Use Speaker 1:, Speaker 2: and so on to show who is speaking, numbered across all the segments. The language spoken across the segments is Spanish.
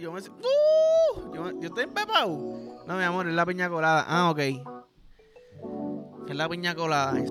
Speaker 1: yo me... ¡Uh! yo, yo estoy empepado. No, mi amor, es la piña colada. Ah, ok. Es la piña colada.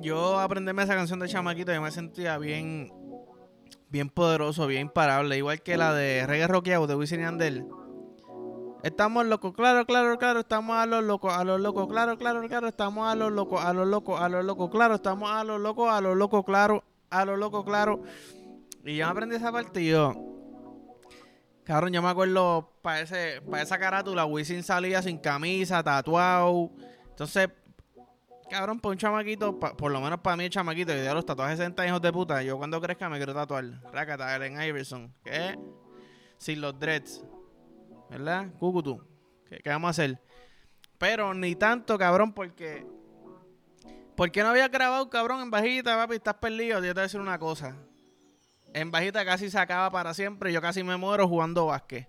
Speaker 1: Yo aprenderme esa canción de chamaquito y me sentía bien bien poderoso, bien imparable, igual que la de Reggae Rockeado de Wisin y. Estamos locos, claro, claro, claro, estamos a los locos, a los locos, claro, claro, claro, estamos a los locos, a los locos, a los locos, claro, estamos a los locos, a los locos, claro, a los locos, claro. Y yo me aprendí esa parte y yo, cabrón, yo me acuerdo para ese, para esa carátula, Wisin salía sin camisa, tatuado. Entonces, cabrón, para un chamaquito, por lo menos para mí el chamaquito, y de los tatuajes 60 hijos de puta, yo cuando crezca me quiero tatuar. Rakata, Ellen Iverson, ¿qué? Sin los dreads. ¿Verdad? Cucutu. ¿Qué, ¿Qué, vamos a hacer? Pero ni tanto, cabrón, porque. ¿Por qué no había grabado, cabrón, en bajita, papi? Estás perdido. Yo te voy a decir una cosa. En bajita casi se acaba para siempre. Yo casi me muero jugando básquet.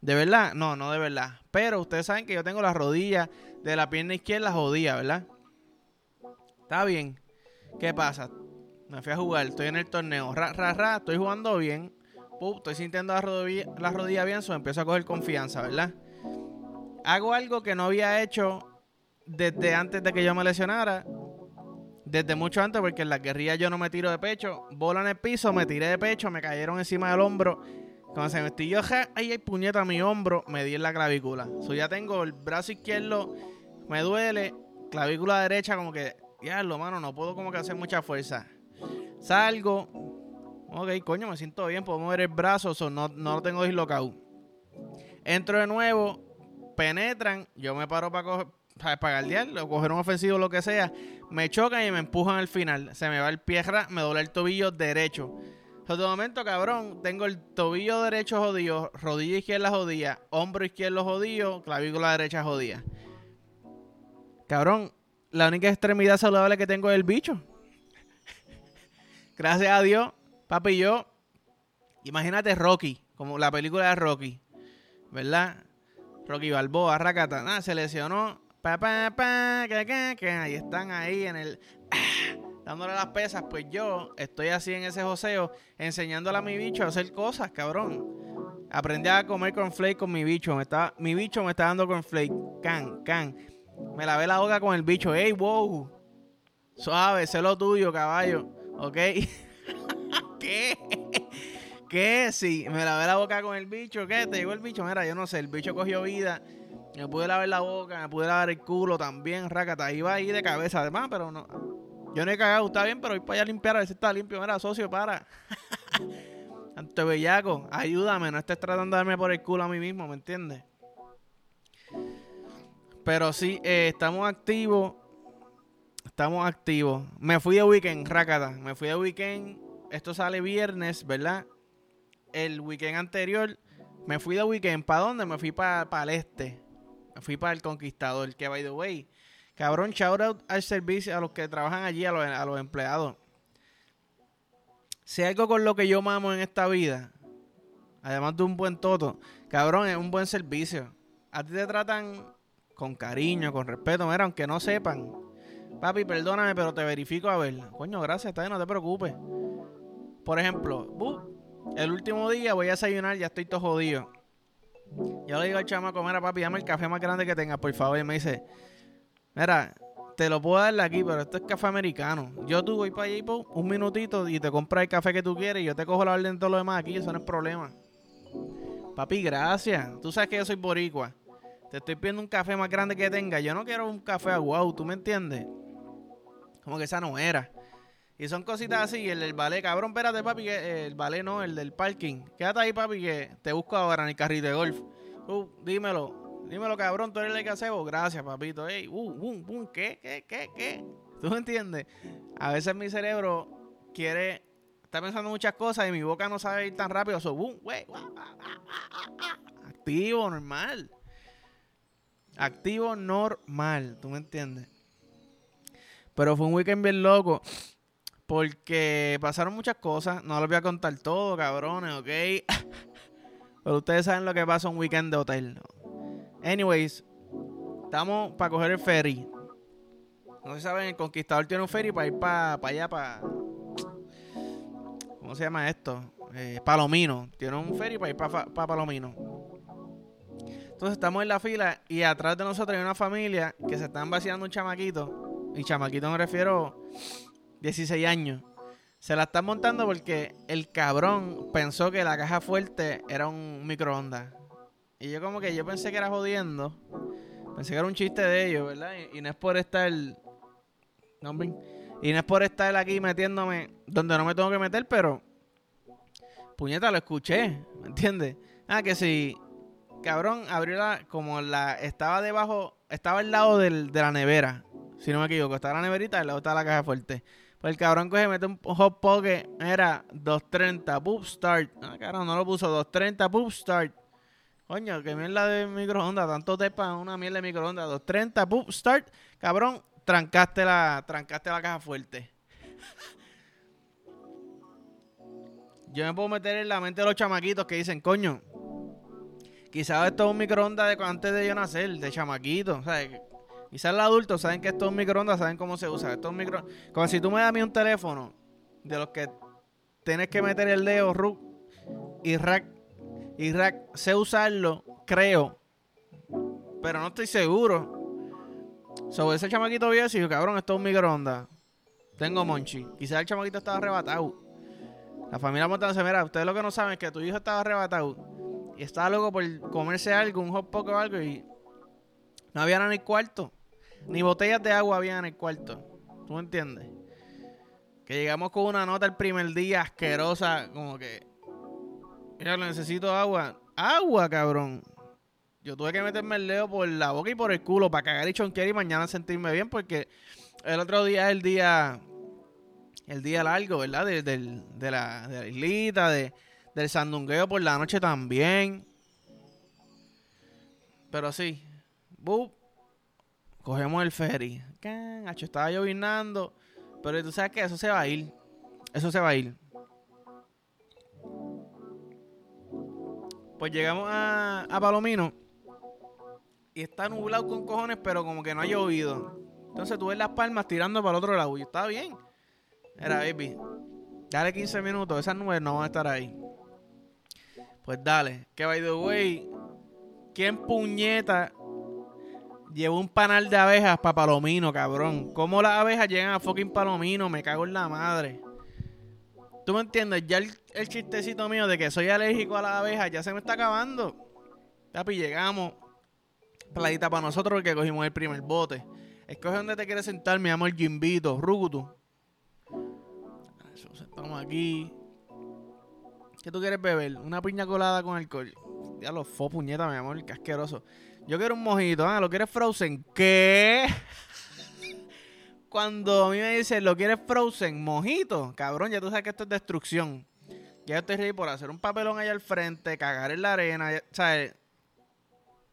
Speaker 1: ¿De verdad? No, no de verdad. Pero ustedes saben que yo tengo las rodillas de la pierna izquierda jodida, ¿verdad? Está bien. ¿Qué pasa? Me fui a jugar, estoy en el torneo. Ra, ra, ra, estoy jugando bien estoy sintiendo la rodilla, la rodilla bien, so empiezo a coger confianza, ¿verdad? Hago algo que no había hecho desde antes de que yo me lesionara. Desde mucho antes, porque en la guerrilla yo no me tiro de pecho. Bola en el piso, me tiré de pecho, me cayeron encima del hombro. Cuando se me estilló, ahí hay puñeta a mi hombro, me di en la clavícula. So ya tengo el brazo izquierdo, me duele, clavícula derecha, como que, ya lo mano, no puedo como que hacer mucha fuerza. Salgo, Ok, coño, me siento bien, puedo mover el brazo, no, no lo tengo dislocado. Entro de nuevo, penetran, yo me paro para coger, para o coger un ofensivo, lo que sea, me chocan y me empujan al final. Se me va el pie, me dobla el tobillo derecho. En de momento, cabrón, tengo el tobillo derecho jodido, rodilla izquierda jodida, hombro izquierdo jodido, clavícula derecha jodida. Cabrón, la única extremidad saludable que tengo es el bicho. Gracias a Dios, Papi, yo, imagínate Rocky, como la película de Rocky, ¿verdad? Rocky Balboa, Rakata, nada, se lesionó, pa, pa, pa, que, que, ahí están ahí en el, dándole las pesas, pues yo estoy así en ese joseo, enseñándole a mi bicho a hacer cosas, cabrón. Aprendí a comer cornflake con mi bicho, me está, mi bicho me está dando cornflake, can, can. Me lavé la boca con el bicho, ey, wow, suave, sé lo tuyo, caballo, ¿ok? ¿Qué? ¿Qué? Sí, me lavé la boca con el bicho. ¿Qué? ¿Te llegó el bicho? Mira, yo no sé, el bicho cogió vida. Me pude lavar la boca, me pude lavar el culo también, racata. Iba ahí de cabeza además, pero no. Yo no he cagado, está bien, pero voy para allá a limpiar a ver si está limpio. Mira, socio, para. Ante bellaco, ayúdame, no estés tratando de darme por el culo a mí mismo, ¿me entiendes? Pero sí, eh, estamos activos. Estamos activos. Me fui de weekend, racata. Me fui de weekend esto sale viernes, ¿verdad? El weekend anterior me fui de weekend. ¿Para dónde? Me fui para el este. Me fui para el Conquistador. Que, by the way, cabrón, shout out al servicio, a los que trabajan allí, a los, a los empleados. Si algo con lo que yo mamo en esta vida, además de un buen toto, cabrón, es un buen servicio. A ti te tratan con cariño, con respeto, mira, aunque no sepan. Papi, perdóname, pero te verifico a ver. Coño, gracias, está bien, no te preocupes. Por ejemplo, el último día voy a desayunar, ya estoy todo jodido. Yo le digo al chamaco, mira papi, dame el café más grande que tengas, por favor. Y me dice, mira, te lo puedo dar aquí, pero esto es café americano. Yo tú voy para allí un minutito y te compras el café que tú quieres y yo te cojo la orden de todo lo demás aquí, eso no es problema. Papi, gracias. Tú sabes que yo soy boricua. Te estoy pidiendo un café más grande que tenga. Yo no quiero un café aguado, ¿tú me entiendes? Como que esa no era. Y son cositas así. El del ballet, cabrón, espérate, papi, que el ballet no, el del parking. Quédate ahí, papi, que te busco ahora en el carrito de golf. Uh, dímelo, dímelo, cabrón, tú eres el que hace Gracias, papito. Ey, uh, boom, boom, ¿qué, qué, qué, qué? ¿Tú me entiendes? A veces mi cerebro quiere, está pensando muchas cosas y mi boca no sabe ir tan rápido. So, boom, wey, activo, normal. Activo, normal, ¿tú me entiendes? Pero fue un weekend bien loco. Porque pasaron muchas cosas. No les voy a contar todo, cabrones, ¿ok? Pero ustedes saben lo que pasa un weekend de hotel. Anyways, Estamos para coger el ferry. No se saben, el conquistador tiene un ferry para ir para allá, para. ¿Cómo se llama esto? Eh, Palomino. Tiene un ferry para ir para Palomino. Entonces estamos en la fila y atrás de nosotros hay una familia que se están vaciando un chamaquito. Y chamaquito me refiero 16 años. Se la están montando porque el cabrón pensó que la caja fuerte era un microondas. Y yo como que yo pensé que era jodiendo. Pensé que era un chiste de ellos, ¿verdad? Y, no es por estar... No, y no es por estar aquí metiéndome donde no me tengo que meter, pero... Puñeta, lo escuché, ¿me entiendes? Ah, que si... Cabrón, abrió la... Como la... Estaba debajo... Estaba al lado del, de la nevera. Si no me equivoco. Estaba la neverita y al lado estaba la caja fuerte. Pues el cabrón coge, mete un hot poke. Era 230, poop start. Ah, cabrón, no lo puso. 230, poop start. Coño, que mierda de microondas. Tanto tepa, una mierda de microondas. 230, poop start. Cabrón, trancaste la, trancaste la caja fuerte. Yo me puedo meter en la mente de los chamaquitos que dicen, coño, quizás esto es un microondas de antes de yo nacer, de chamaquito. Sea, Quizás los adultos saben que esto es microondas, saben cómo se usa. Esto es micro... Como si tú me das a mí un teléfono de los que tienes que meter el dedo, RUC y rack. Y rack, sé usarlo, creo. Pero no estoy seguro. Sobre ese chamaquito viejo, y cabrón, esto es un microondas. Tengo monchi. Quizás el chamaquito estaba arrebatado. La familia Montanza, mira, ustedes lo que no saben es que tu hijo estaba arrebatado. Y estaba loco por comerse algo, un hot poke o algo, y no había nada en el cuarto. Ni botellas de agua había en el cuarto. ¿Tú me entiendes? Que llegamos con una nota el primer día asquerosa, como que. Mira, necesito agua. ¡Agua, cabrón! Yo tuve que meterme el dedo por la boca y por el culo para cagar y chonquear y mañana sentirme bien porque el otro día es el día. El día largo, ¿verdad? De, de, la, de la islita, de, del sandungueo por la noche también. Pero sí. Bup, Cogemos el ferry. Hacho, estaba llovinando. Pero tú sabes que eso se va a ir. Eso se va a ir. Pues llegamos a, a Palomino. Y está nublado con cojones, pero como que no ha llovido. Entonces tú ves las palmas tirando para el otro lado. Y está bien. Era, baby. Dale 15 minutos. Esas nubes no van a estar ahí. Pues dale. Que by the way. ¿Quién puñeta Llevo un panal de abejas para Palomino, cabrón. ¿Cómo las abejas llegan a fucking Palomino? Me cago en la madre. ¿Tú me entiendes? Ya el, chistecito mío de que soy alérgico a las abejas ya se me está acabando. Papi, llegamos. Playita para nosotros porque cogimos el primer bote. Escoge donde te quieres sentar, mi amor, Jimbito, Rugutu. Estamos aquí. ¿Qué tú quieres beber? Una piña colada con alcohol. Ya lo fue puñeta, mi amor, qué asqueroso. Yo quiero un mojito. Ah, ¿lo quieres frozen? ¿Qué? Cuando a mí me dicen, ¿lo quieres frozen? Mojito. Cabrón, ya tú sabes que esto es destrucción. Ya estoy ready por hacer un papelón allá al frente, cagar en la arena. ¿Sabes?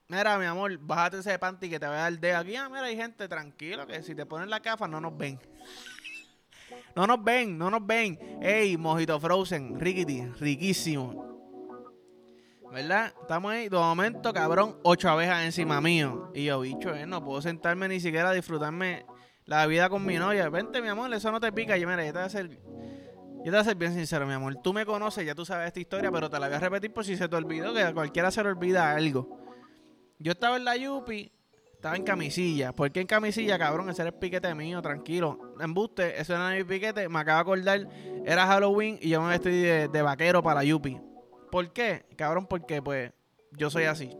Speaker 1: Mira, mi amor, bájate ese panty que te voy a dar el dedo aquí. Ah, mira, hay gente, tranquilo, que si te ponen la cafa no nos ven. No nos ven, no nos ven. Ey, mojito frozen, riquiti, riquísimo. ¿Verdad? Estamos ahí, de momento, cabrón, ocho abejas encima mío. Y yo, bicho, eh, no puedo sentarme ni siquiera a disfrutarme la vida con mi novia. Vente, mi amor, eso no te pica. Yo, mira, yo te voy a hacer. Yo te voy a ser bien sincero, mi amor. Tú me conoces, ya tú sabes esta historia, pero te la voy a repetir por si se te olvidó, que a cualquiera se le olvida algo. Yo estaba en la Yupi, estaba en camisilla. ¿Por qué en camisilla, cabrón? Ese era el piquete mío, tranquilo. Embuste, ese era mi piquete. Me acabo de acordar, era Halloween y yo me vestí de, de vaquero para Yupi. ¿Por qué? Cabrón, porque pues yo soy así.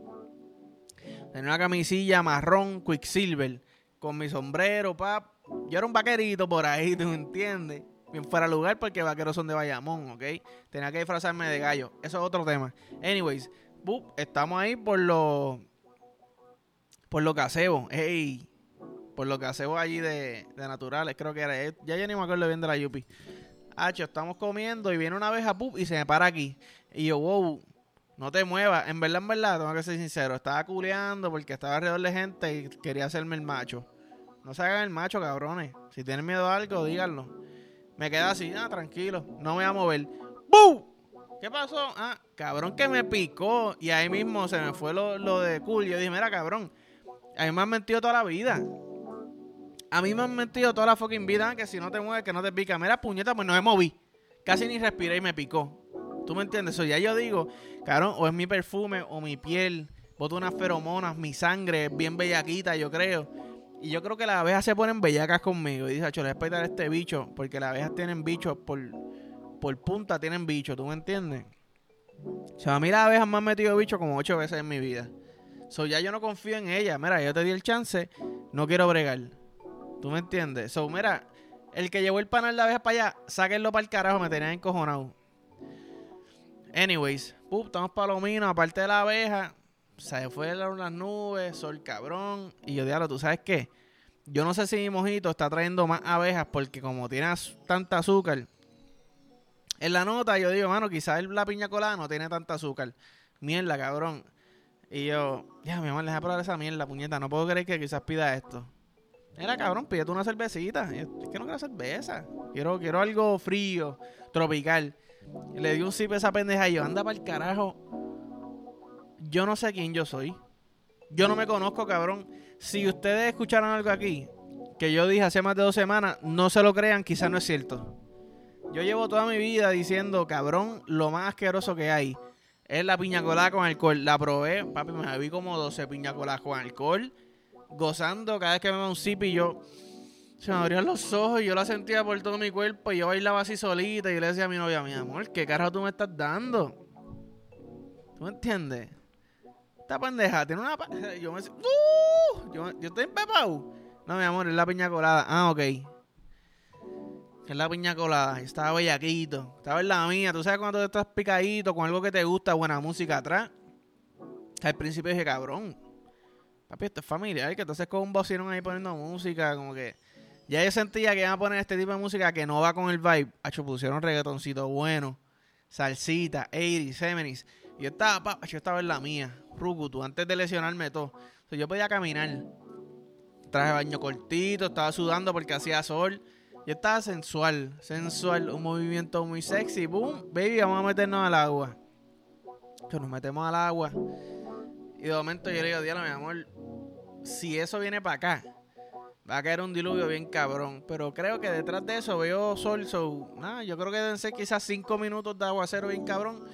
Speaker 1: Tenía una camisilla marrón Quicksilver con mi sombrero, pap. Yo era un vaquerito por ahí, ¿tú me entiendes? Bien fuera lugar porque vaqueros son de Bayamón, ¿ok? Tenía que disfrazarme de gallo. Eso es otro tema. Anyways, estamos ahí por lo... Por lo que hacemos. Hey, por lo que hacemos allí de, de naturales, creo que era. Ya yo ni me acuerdo bien de la Yupi. Hacho, estamos comiendo y viene una abeja, pup, y se me para aquí. Y yo, wow, no te muevas. En verdad, en verdad, tengo que ser sincero. Estaba culeando porque estaba alrededor de gente y quería hacerme el macho. No se hagan el macho, cabrones. Si tienen miedo a algo, díganlo. Me queda así, ah, tranquilo. No me voy a mover. ¡Bum! ¿Qué pasó? Ah, cabrón que me picó. Y ahí mismo se me fue lo, lo de cool. Yo dije, mira, cabrón, A mí me han mentido toda la vida. A mí me han mentido toda la fucking vida que si no te mueves, que no te pica. Mira, puñeta, pues no me moví. Casi ni respiré y me picó. ¿Tú me entiendes? Ya yo digo, cabrón, o es mi perfume o mi piel, boto unas feromonas, mi sangre es bien bellaquita, yo creo. Y yo creo que las abejas se ponen bellacas conmigo. Y dice, le voy a este bicho, porque las abejas tienen bichos por, por punta, tienen bichos, ¿tú me entiendes? O sea, a mí las abejas me han metido bichos como ocho veces en mi vida. So, ya yo no confío en ella. Mira, yo te di el chance, no quiero bregar. ¿Tú me entiendes? So, mira, el que llevó el panal de abejas para allá, sáquenlo para el carajo, me tenían encojonado. Anyways, pup, estamos palomino, aparte de la abeja, se fue las nubes, sol cabrón. Y yo diablo, ¿tú sabes qué? Yo no sé si mi mojito está trayendo más abejas porque como tiene tanta azúcar. En la nota yo digo, mano, quizás la piña colada no tiene tanta azúcar. Mierda, cabrón. Y yo, ya, mi amor, deja probar esa mierda, puñeta. No puedo creer que quizás pida esto. Era cabrón, pídete una cervecita. Es que no quiero cerveza. Quiero, quiero algo frío, tropical. Le di un sip a esa pendeja y yo, anda para el carajo. Yo no sé quién yo soy. Yo no me conozco, cabrón. Si ustedes escucharon algo aquí que yo dije hace más de dos semanas, no se lo crean, quizás no es cierto. Yo llevo toda mi vida diciendo, cabrón, lo más asqueroso que hay es la piña colada con alcohol. La probé, papi, me vi como 12 piña coladas con alcohol, gozando cada vez que me da un sip y yo se me abrían los ojos y yo la sentía por todo mi cuerpo y yo bailaba así solita y le decía a mi novia, mi amor, ¿qué carajo tú me estás dando? ¿Tú me entiendes? Esta pendeja tiene una... Yo me... ¡Uh! Yo, yo estoy empepado. No, mi amor, es la piña colada. Ah, ok es la piña colada. Estaba bellaquito. Estaba en la mía. Tú sabes cuando tú estás picadito con algo que te gusta, buena música atrás. Al principio dije, cabrón. Papi, esto es familiar. Que entonces con un bocinón ahí poniendo música. Como que. Ya yo sentía que iban a poner este tipo de música que no va con el vibe. Hacho, pusieron reggaetoncito bueno. Salsita, 80 70 Y yo estaba, yo estaba en la mía. Rukutu, antes de lesionarme todo. yo podía caminar. Traje baño cortito, estaba sudando porque hacía sol. Yo estaba sensual, sensual, un movimiento muy sexy. Boom, baby, vamos a meternos al agua. nos metemos al agua. Y de momento yo le digo, diablo, mi amor, si eso viene para acá, va a caer un diluvio bien cabrón. Pero creo que detrás de eso veo sol, so, nada, yo creo que deben ser quizás cinco minutos de aguacero bien cabrón.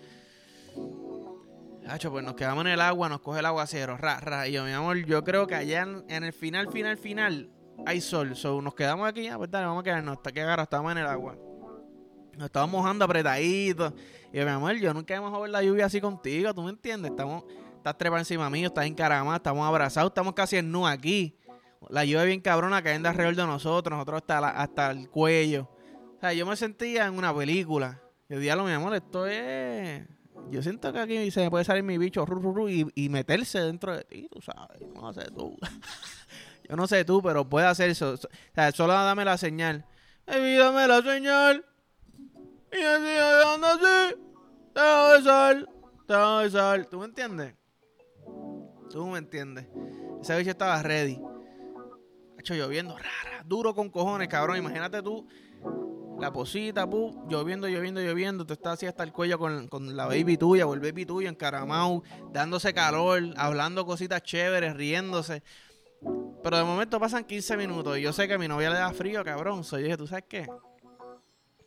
Speaker 1: Hacho, pues nos quedamos en el agua, nos coge el aguacero, ra, ra. Y yo, mi amor, yo creo que allá en el final, final, final, hay sol. So, nos quedamos aquí, ah, pues dale, vamos a quedarnos hasta que agarra, estamos en el agua. Nos estábamos mojando apretaditos. Y yo, mi amor, yo nunca hemos ver la lluvia así contigo, ¿tú me entiendes? Estamos, estás trepando encima mío, estás encaramado, estamos abrazados, estamos casi en nu aquí. La lluvia bien cabrona cayendo alrededor de nosotros, nosotros hasta, hasta el cuello. O sea, yo me sentía en una película. Yo diablo, mi amor, esto es... Yo siento que aquí se me puede salir mi bicho y, y meterse dentro de ti, tú sabes. No sé tú. Yo no sé tú, pero puede hacer eso. O sea, solo dame la señal. Dame la señal. Y así, anda así. Te voy a besar. Te voy a besar. ¿Tú me entiendes? Tú me entiendes. Ese bicho estaba ready. Lloviendo, rara, duro con cojones, cabrón. Imagínate tú, la posita, pu, lloviendo, lloviendo, lloviendo. Tú estás así hasta el cuello con, con la baby tuya o el baby tuyo encaramado, dándose calor, hablando cositas chéveres, riéndose. Pero de momento pasan 15 minutos y yo sé que a mi novia le da frío, cabrón. Soy dije, ¿tú sabes qué?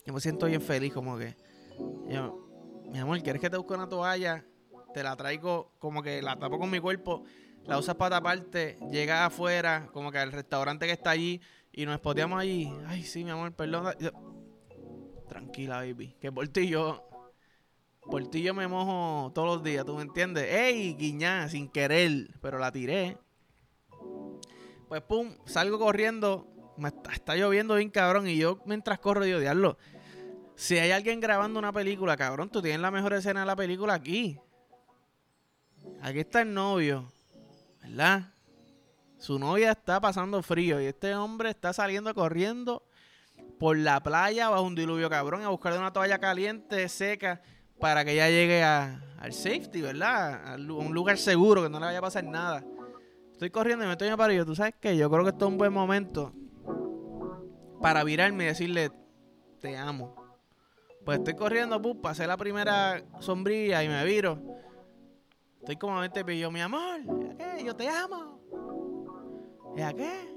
Speaker 1: Yo me siento bien feliz, como que. mi amor, ¿quieres que te busque una toalla? Te la traigo, como que la tapo con mi cuerpo, la usas para taparte, llegas afuera, como que al restaurante que está allí y nos espoteamos allí. Ay, sí, mi amor, perdón. Tranquila, baby. Que por ti yo. Por ti yo me mojo todos los días, ¿tú me entiendes? ¡Ey, guiñá! Sin querer, pero la tiré. Pues pum, salgo corriendo. Me está, lloviendo bien cabrón. Y yo mientras corro digo, diablo. Si hay alguien grabando una película, cabrón, tú tienes la mejor escena de la película aquí. Aquí está el novio. ¿Verdad? Su novia está pasando frío y este hombre está saliendo corriendo por la playa bajo un diluvio cabrón a buscar una toalla caliente, seca, para que ella llegue al safety, ¿verdad? A un lugar seguro, que no le vaya a pasar nada. Estoy corriendo y me estoy en ¿Tú sabes qué? Yo creo que esto es un buen momento para virarme y decirle, te amo. Pues estoy corriendo, pum, pasé la primera sombrilla y me viro. Estoy como a 20 yo, mi amor, ¿qué? yo te amo. ¿Ya qué?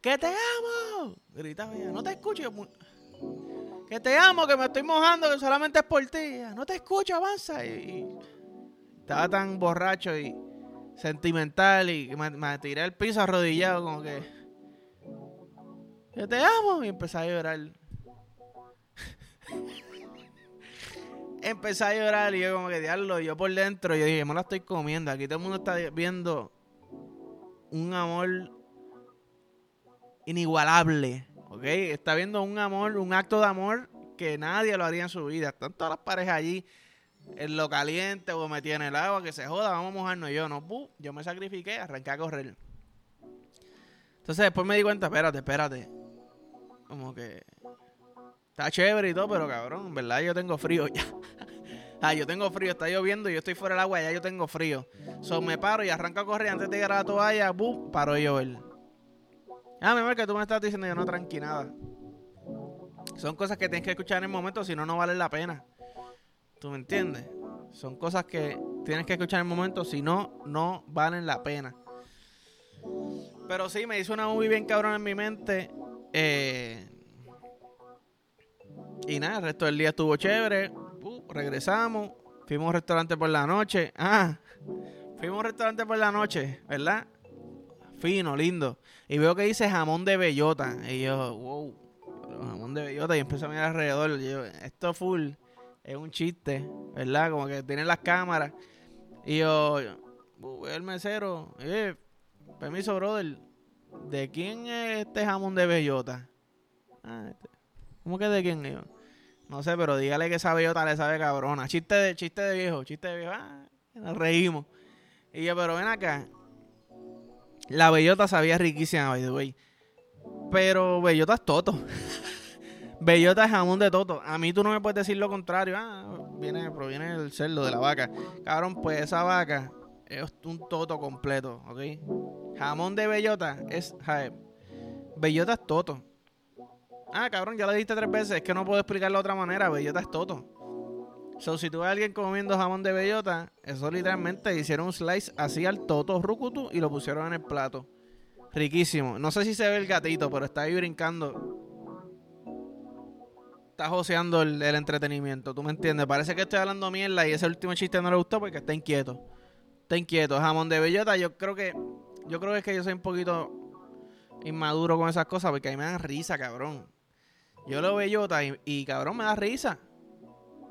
Speaker 1: ¡Que te amo! Gritaba ella, no te escucho. Que te amo, que me estoy mojando, que solamente es por ti. No te escucho, avanza. Y, estaba tan borracho y sentimental y me, me tiré al piso arrodillado como que... Que te amo. Y empecé a llorar. Empecé a llorar y yo como que diablo, yo por dentro, yo dije, me la estoy comiendo. Aquí todo el mundo está viendo un amor inigualable, ¿ok? Está viendo un amor, un acto de amor que nadie lo haría en su vida. Están todas las parejas allí en lo caliente o metí en el agua, que se joda, vamos a mojarnos. Yo no, yo me sacrifiqué, arranqué a correr. Entonces después me di cuenta, espérate, espérate. Como que está chévere y todo, pero cabrón, en verdad yo tengo frío ya. ah, yo tengo frío, está lloviendo y yo estoy fuera del agua, ya yo tengo frío. So me paro y arranco a correr antes de llegar a la toalla, ¡bum! paro de llover. Ah, mi amor, que tú me estás diciendo yo no tranqui nada. Son cosas que tienes que escuchar en el momento, si no, no vale la pena. ¿Tú me entiendes? Son cosas que tienes que escuchar en el momento, si no, no valen la pena. Pero sí, me hizo una movie bien cabrón en mi mente. Eh, y nada, el resto del día estuvo chévere. Regresamos. Fuimos a un restaurante por la noche. Ah, fuimos a un restaurante por la noche, ¿verdad? Fino, lindo. Y veo que dice jamón de bellota. Y yo, wow, jamón de bellota. Y empiezo a mirar alrededor. Y yo, esto full es un chiste, ¿verdad? Como que tienen las cámaras. Y yo, uh, el mesero, eh, permiso, brother. ¿De quién es este jamón de bellota? Ah, este. ¿Cómo que de quién? Yo, no sé, pero dígale que esa bellota le sabe cabrona. Chiste de, chiste de viejo, chiste de viejo. Ah, reímos. Y yo, pero ven acá. La bellota sabía riquísima, by the way. Pero bellota es toto. bellota es jamón de toto. A mí tú no me puedes decir lo contrario. Ah, viene, proviene del cerdo, de la vaca. Cabrón, pues esa vaca es un toto completo, ¿ok? Jamón de bellota es... bellota es toto. Ah, cabrón, ya lo dijiste tres veces. Es que no puedo explicarlo de otra manera. Bellota es toto. So, si tú ves a alguien comiendo jamón de bellota, eso literalmente hicieron un slice así al toto rucutu y lo pusieron en el plato. Riquísimo. No sé si se ve el gatito, pero está ahí brincando. Está joseando el, entretenimiento, ¿tú me entiendes? Parece que estoy hablando mierda y ese último chiste no le gustó porque está inquieto. Está inquieto. Jamón de bellota, yo creo que. Yo creo que es que yo soy un poquito inmaduro con esas cosas porque a mí me dan risa, cabrón. Yo lo bellota y, y cabrón, me da risa.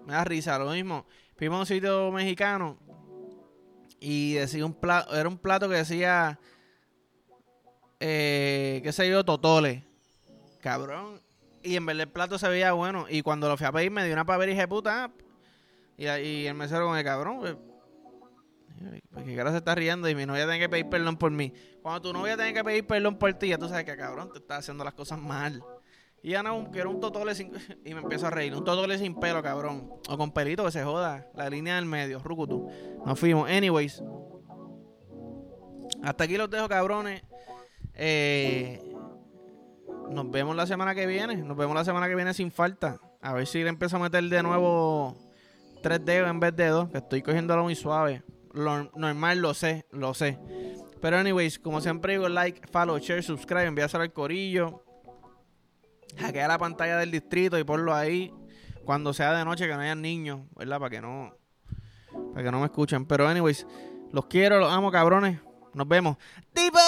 Speaker 1: Me da risa, lo mismo. Fuimos a un sitio mexicano y decía un plato, era un plato que decía, eh, qué sé yo, totole. Cabrón. Y en verdad el plato se veía bueno. Y cuando lo fui a pedir me dio una pavera dije, puta. Y, y el mesero con el cabrón, pues, porque ahora se está riendo y mi novia tiene que pedir perdón por mí. Cuando tu novia tiene que pedir perdón por ti, ya tú sabes que cabrón te está haciendo las cosas mal. Y Ana, no, quiero un totole sin... Y me empiezo a reír. Un totole sin pelo, cabrón. O con pelito que se joda. La línea del medio, rucutu. Nos fuimos. Anyways. Hasta aquí los dejo, cabrones. Eh, nos vemos la semana que viene. Nos vemos la semana que viene sin falta. A ver si le empiezo a meter de nuevo tres dedos en vez de dos. Que estoy cogiéndolo muy suave. Lo normal lo sé, lo sé. Pero anyways, como siempre digo, like, follow, share, subscribe, envíaselo al corillo hackea la pantalla del distrito y ponlo ahí cuando sea de noche que no haya niños, ¿verdad? Para que no para que no me escuchen. Pero anyways, los quiero, los amo, cabrones. Nos vemos. ¡Tipo!